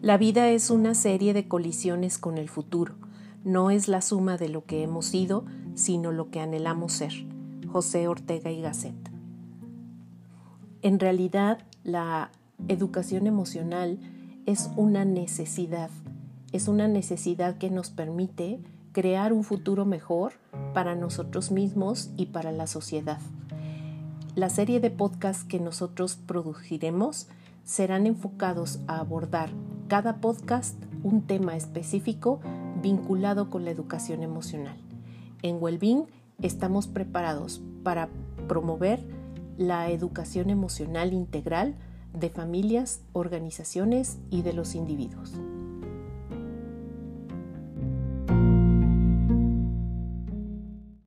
La vida es una serie de colisiones con el futuro. No es la suma de lo que hemos sido, sino lo que anhelamos ser. José Ortega y Gasset. En realidad, la educación emocional es una necesidad. Es una necesidad que nos permite crear un futuro mejor para nosotros mismos y para la sociedad. La serie de podcasts que nosotros produciremos serán enfocados a abordar cada podcast un tema específico vinculado con la educación emocional. En Wellbeing estamos preparados para promover la educación emocional integral de familias, organizaciones y de los individuos.